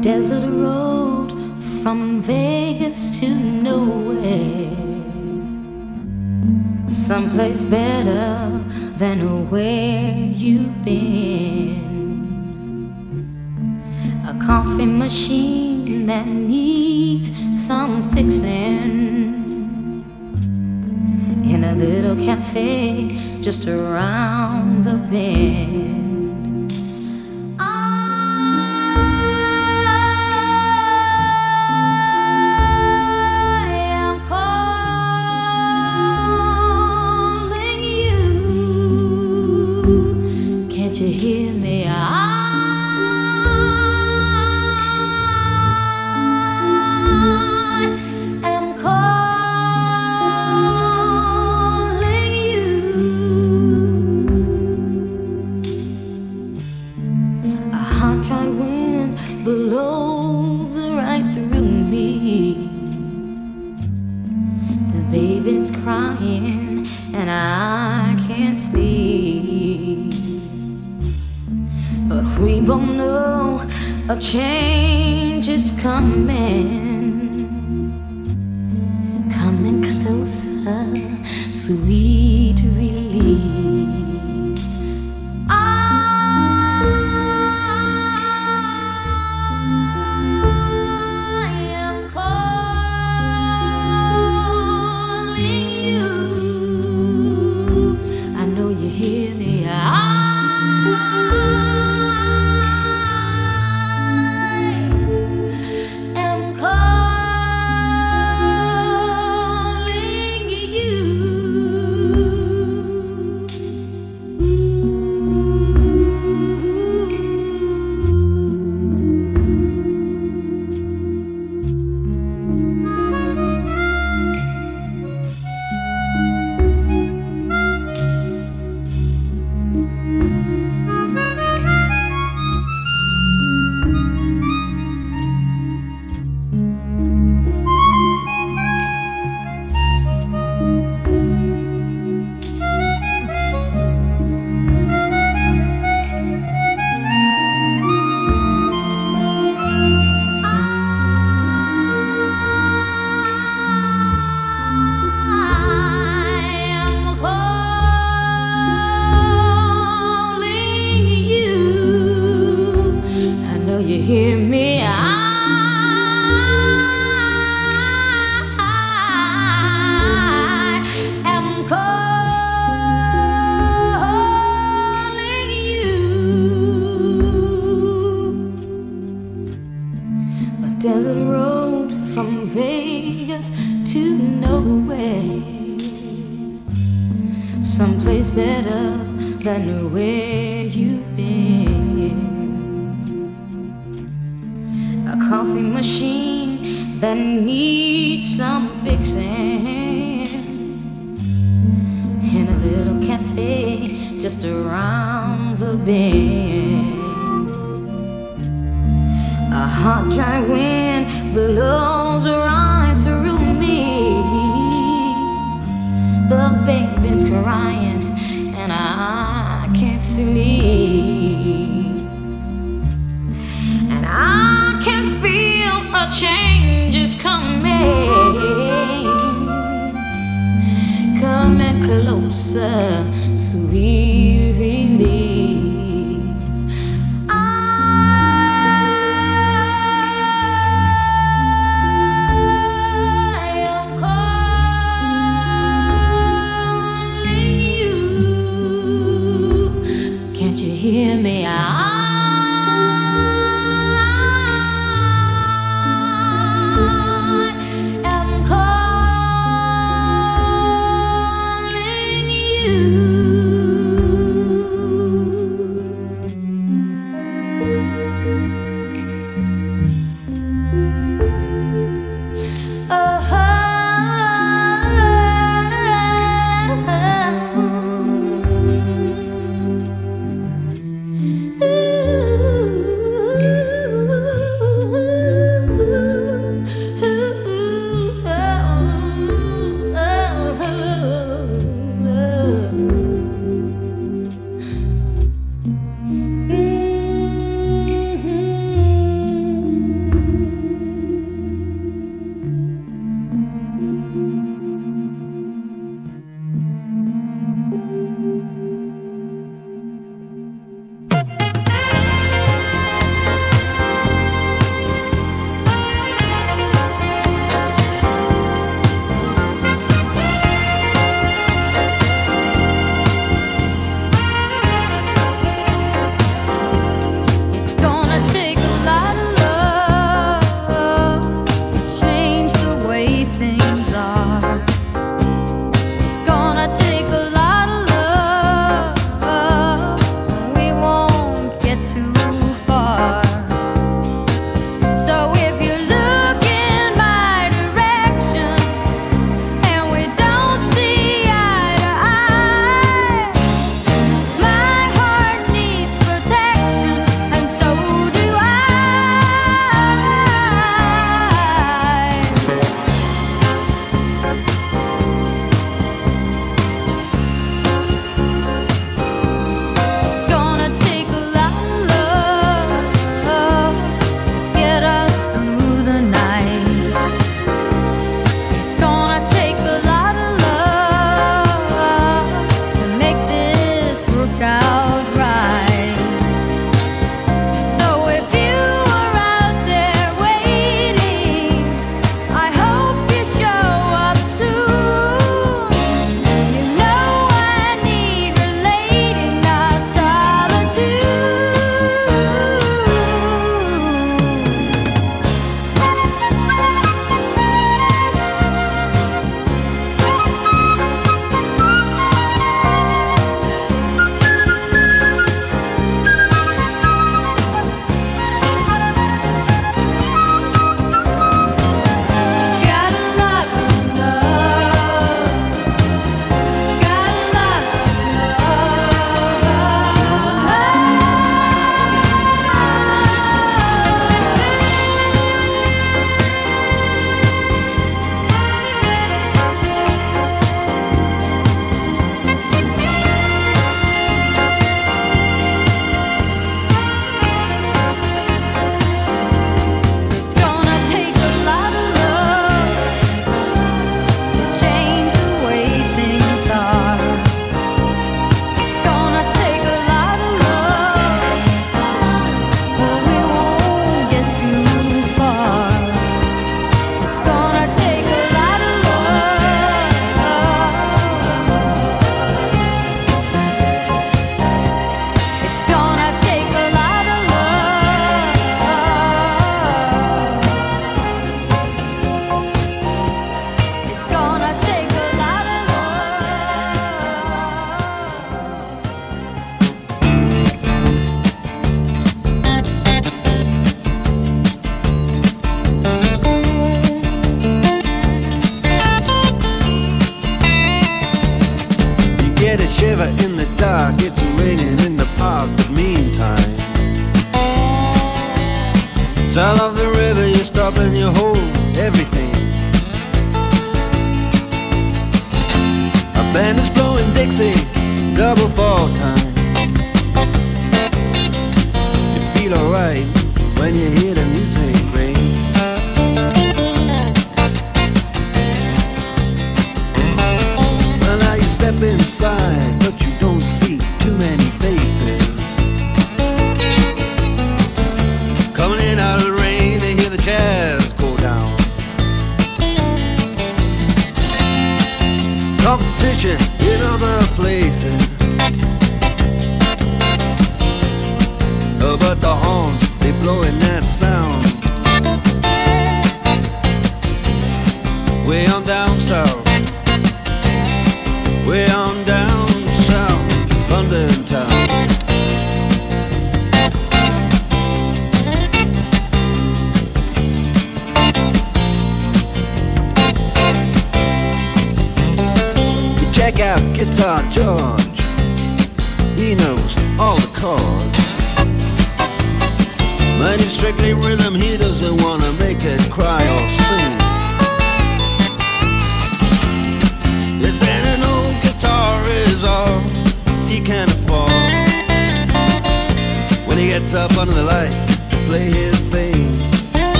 desert road from Vegas to nowhere. Someplace better than where you've been. A coffee machine that needs some fixing. In a little cafe just around the bend. A change is coming,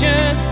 just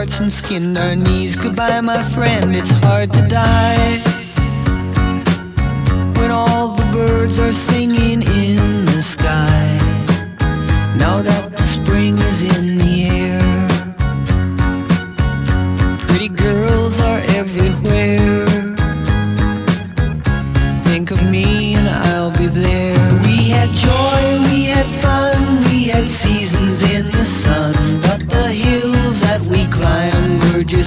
hearts and skinned our knees. Goodbye, my friend, it's hard to die.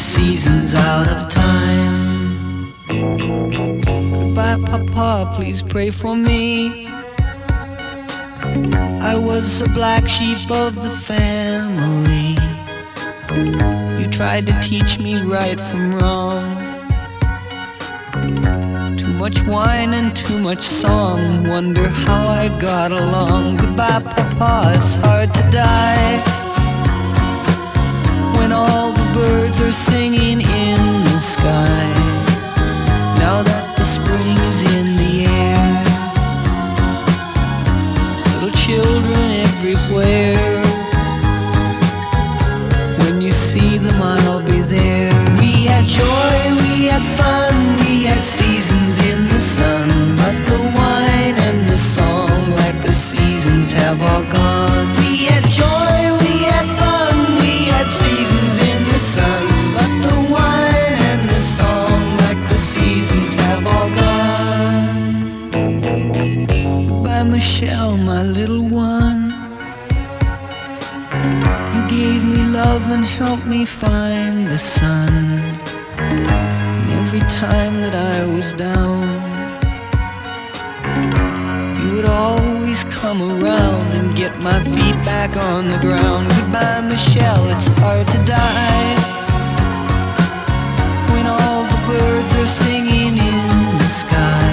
Seasons out of time. Goodbye, Papa, please pray for me. I was the black sheep of the family. You tried to teach me right from wrong. Too much wine and too much song. Wonder how I got along. Goodbye, Papa, it's hard to die. When all the birds are singing in the sky. Now that the spring is in the air. Little children everywhere. When you see them, I'll be there. We had joy, we had fun, we had seasons in the sun. Love and helped me find the sun. And every time that I was down, you would always come around and get my feet back on the ground. Goodbye, Michelle, it's hard to die. When all the birds are singing in the sky.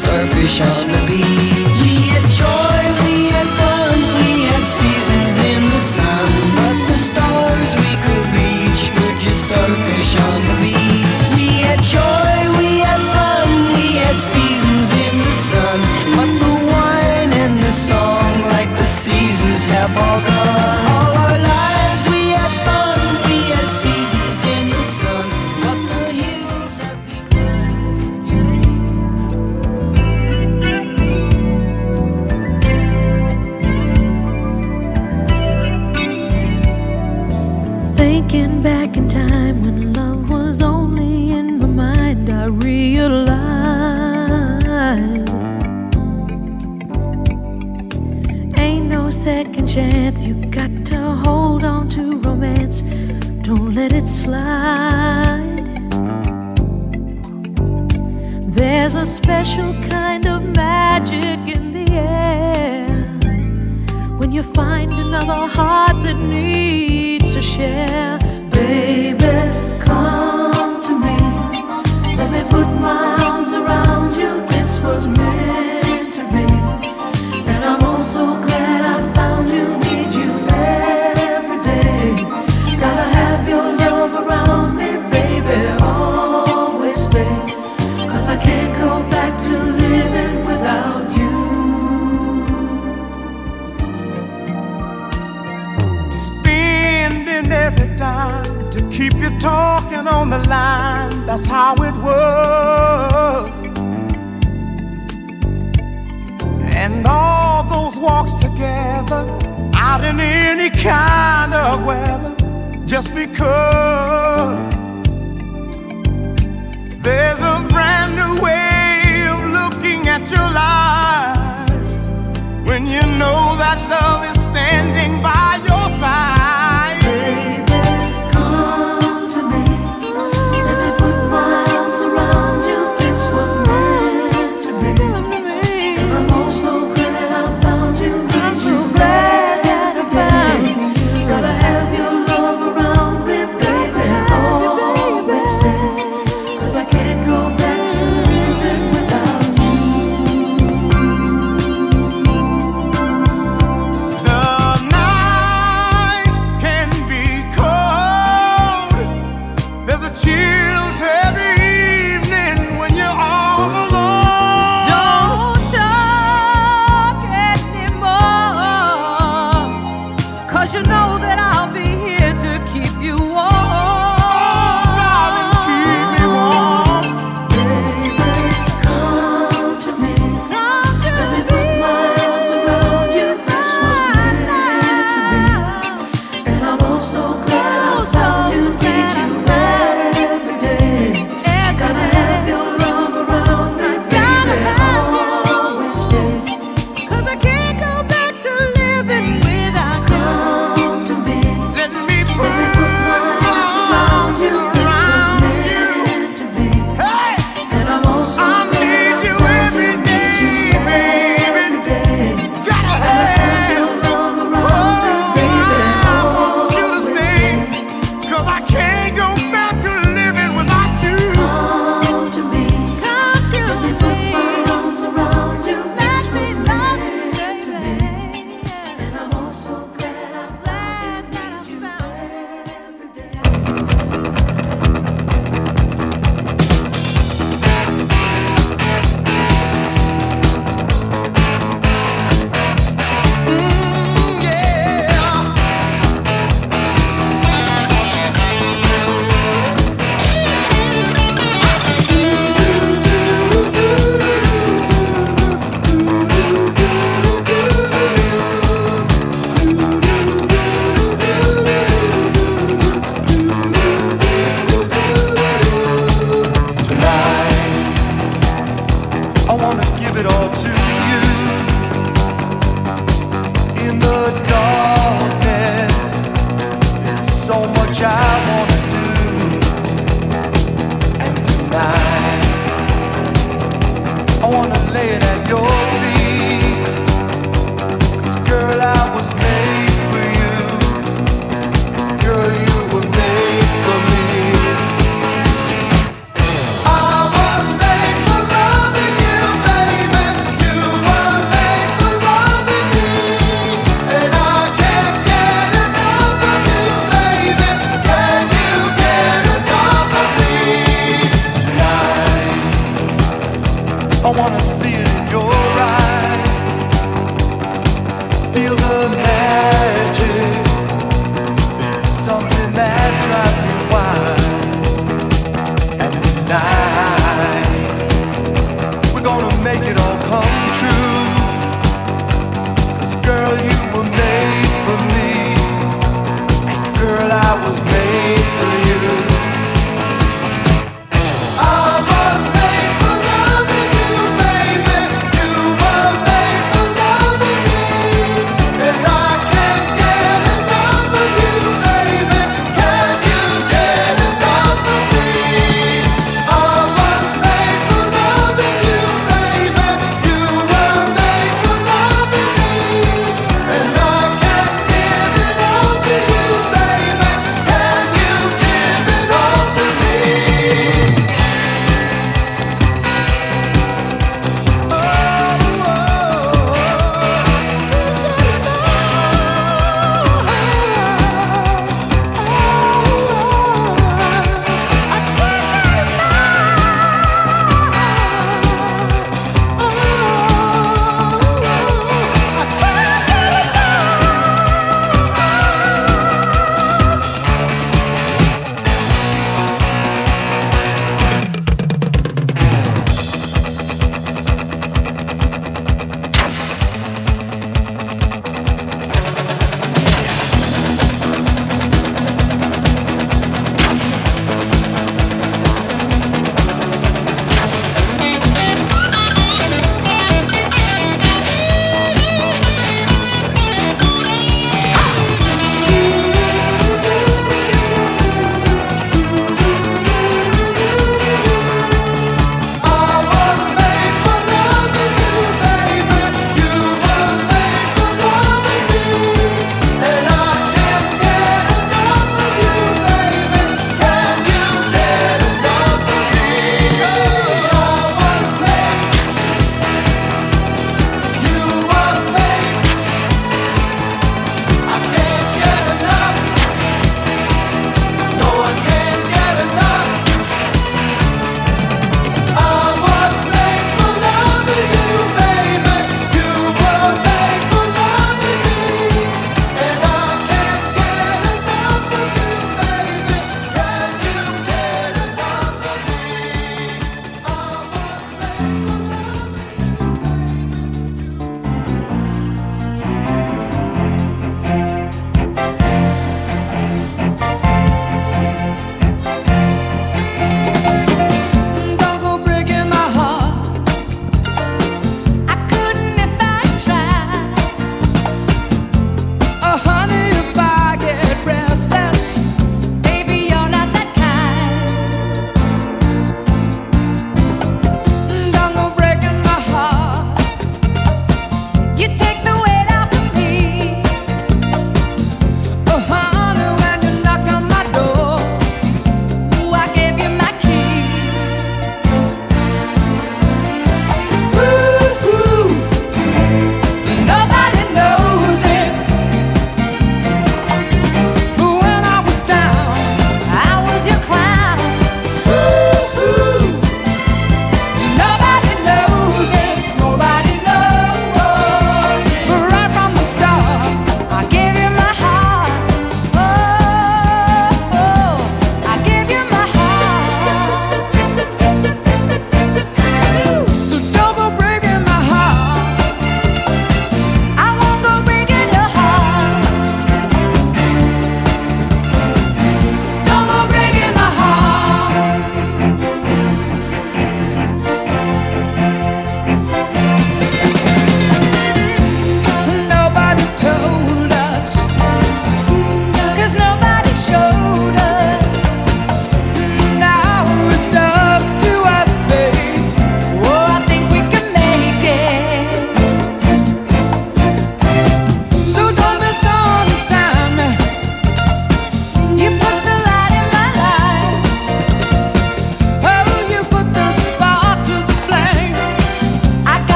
Starfish on the beach. We had joy, we had fun, we had seasons in the sun. But the stars we could reach were just starfish on the beach. We had joy, we had fun, we had seasons in the sun. But the wine and the song, like the seasons, have all gone.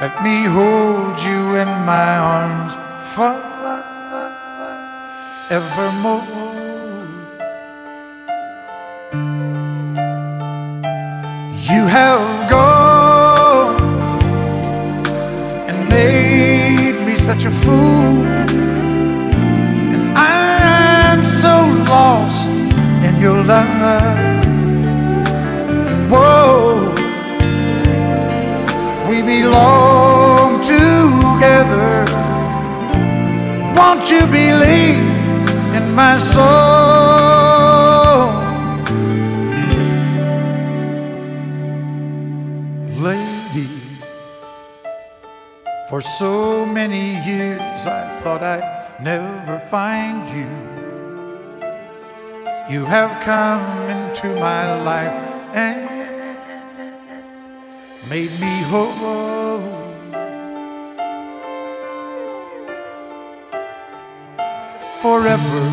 Let me hold you in my arms forevermore. You have gone and made me such a fool, and I'm so lost in your love. Whoa, we belong Won't you believe in my soul? Lady, for so many years I thought I'd never find you. You have come into my life and made me whole. Forever,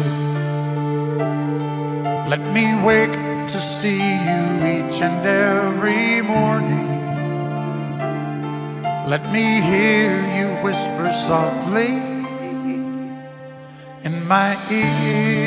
let me wake to see you each and every morning. Let me hear you whisper softly in my ear.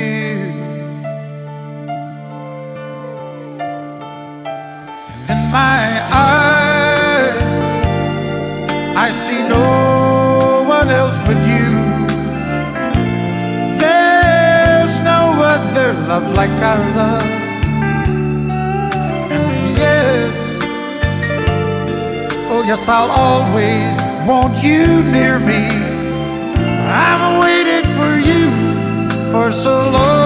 Love like our love. And yes, oh yes, I'll always want you near me. I've waited for you for so long.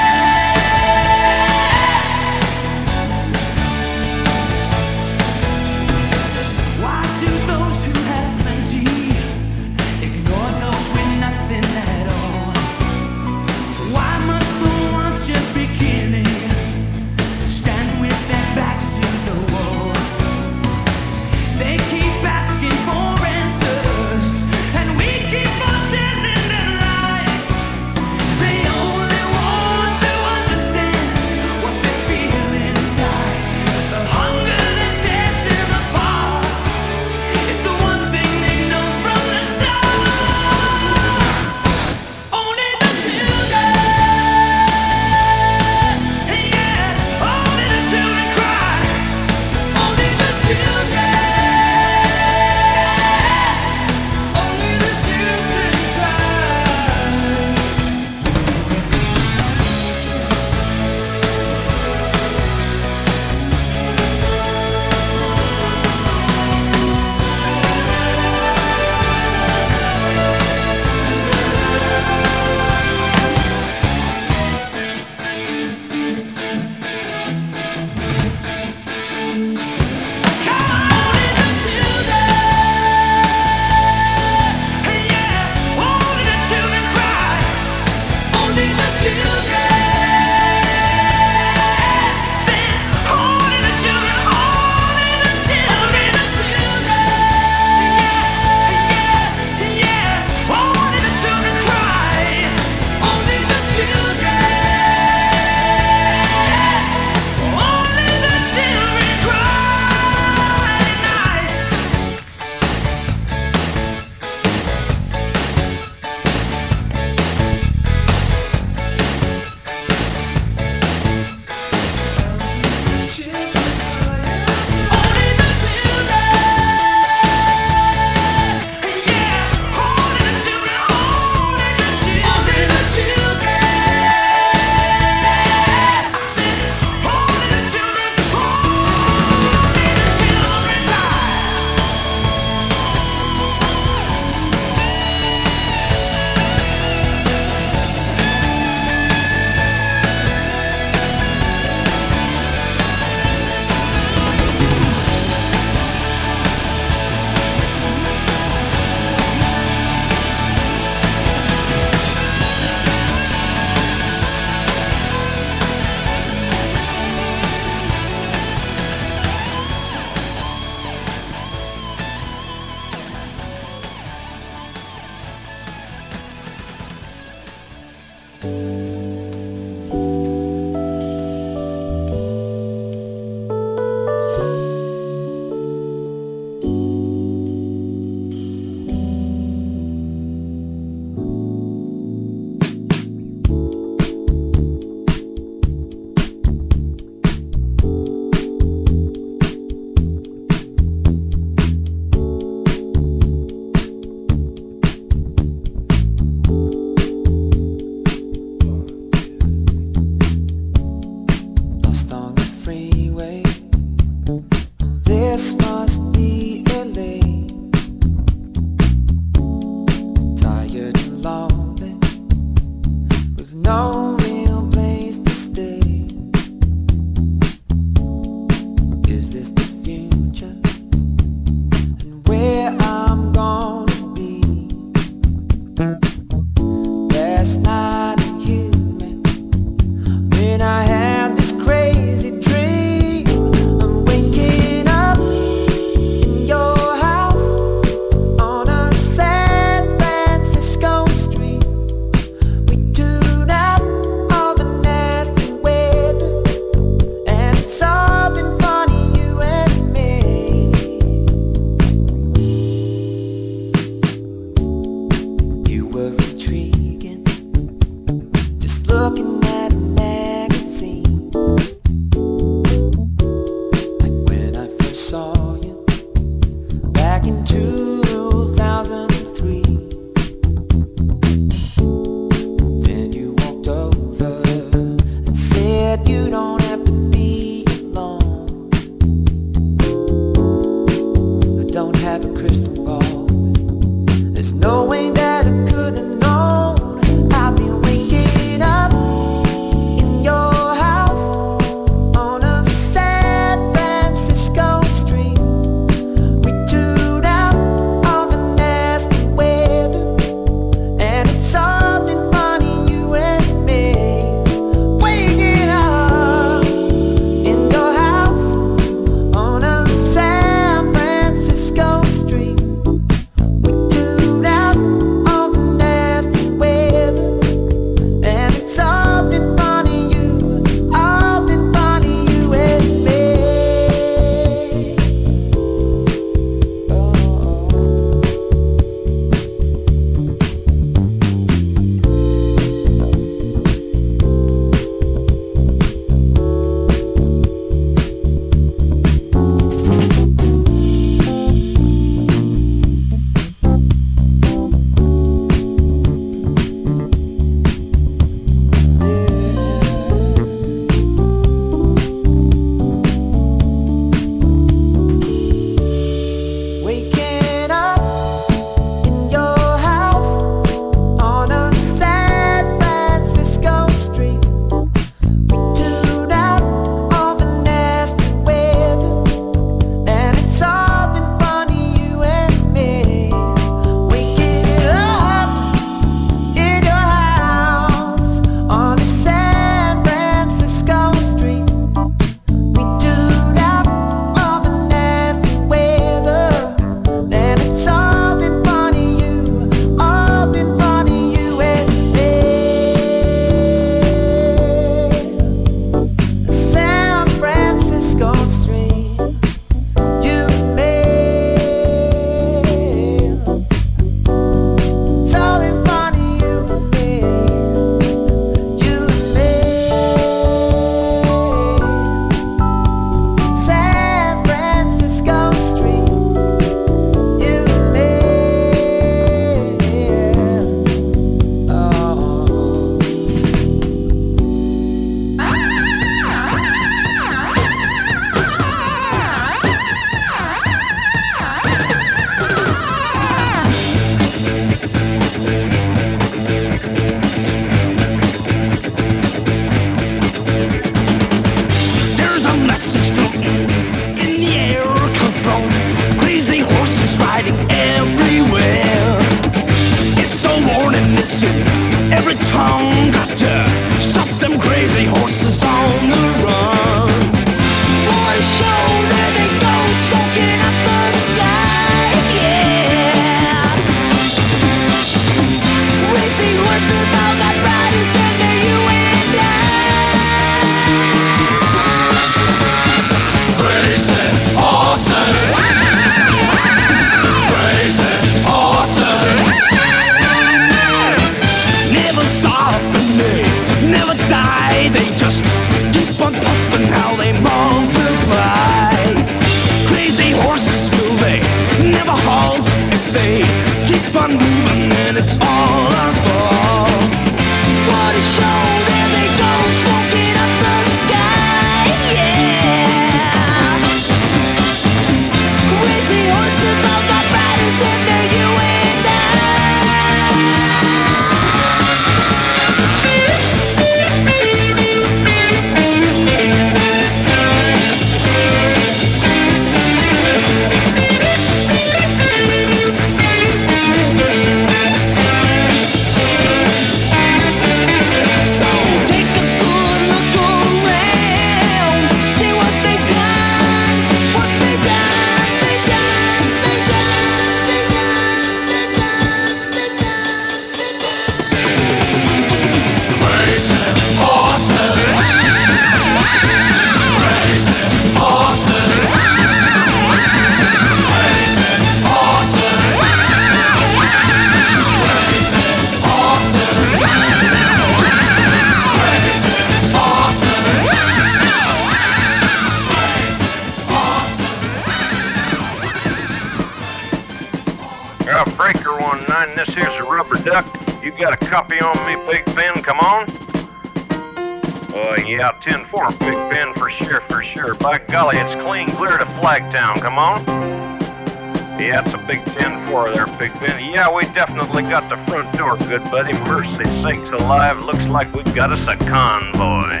Buddy. Mercy sakes alive, looks like we've got us a convoy.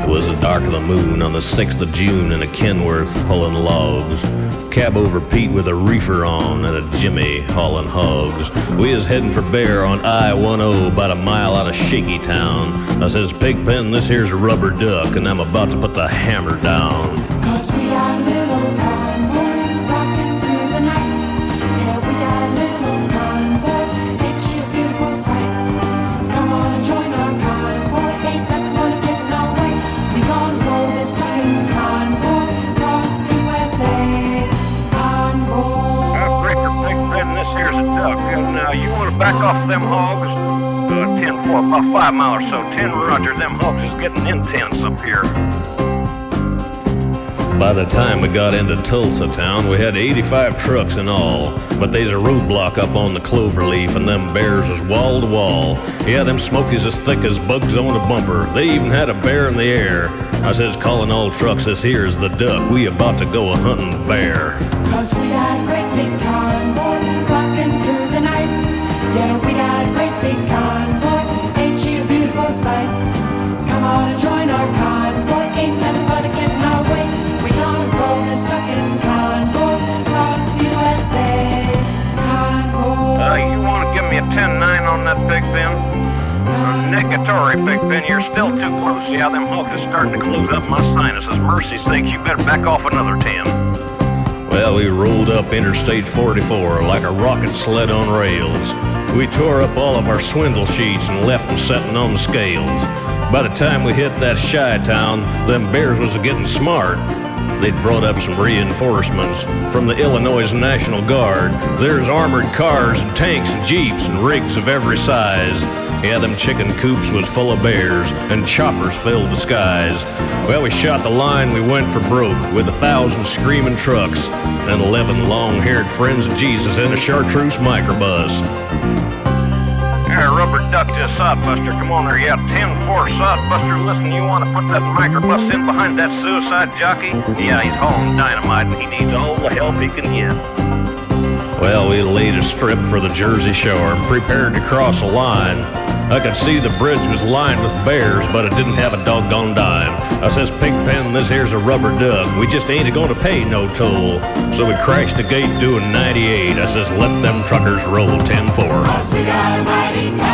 It was the dark of the moon on the 6th of June in a Kenworth pulling logs. Cab over Pete with a reefer on and a Jimmy hauling hogs. We is heading for Bear on I-10 about a mile out of Shaky Town. I says, Pigpen, this here's a rubber duck and I'm about to put the hammer down. Getting intense up here. By the time we got into Tulsa town, we had 85 trucks in all. But they's a roadblock up on the cloverleaf, and them bears is wall to wall. Yeah, them smokies as thick as bugs on a bumper. They even had a bear in the air. I says, calling all trucks, this here's the duck. We about to go a hunting bear. Cause we got a great big convoy 10 9 on that big bend. Negatory, Big Ben, you're still too close. Yeah, them hawks is starting to close up my sinuses. Mercy sakes, you better back off another 10. Well, we rolled up Interstate 44 like a rocket sled on rails. We tore up all of our swindle sheets and left them setting on the scales. By the time we hit that shy town, them bears was getting smart. They'd brought up some reinforcements from the Illinois National Guard. There's armored cars and tanks and jeeps and rigs of every size. Yeah, them chicken coops was full of bears, and choppers filled the skies. Well, we shot the line, we went for broke, with a thousand screaming trucks, and eleven long-haired friends of Jesus in a chartreuse microbus. Here, rubber duck to a sodbuster. Come on there. Yeah, 10-4 sodbuster. Listen, you want to put that microbus in behind that suicide jockey? Yeah, he's hauling dynamite and he needs all the help he can get. Well, we laid a strip for the Jersey Shore and prepared to cross a line. I could see the bridge was lined with bears, but it didn't have a doggone dime. I says, Pigpen, this here's a rubber duck. We just ain't a-gonna pay no toll. So we crashed the gate doing 98. I says, let them truckers roll 10-4.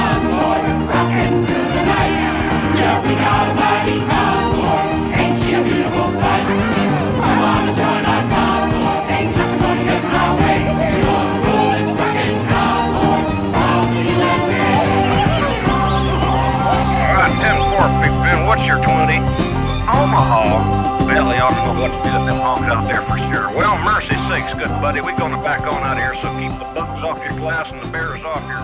Omaha. Well, they ought to know what to do with them hogs out there for sure. Well, mercy sakes, good buddy. We're going to back on out here, so keep the bugs off your glass and the bears off your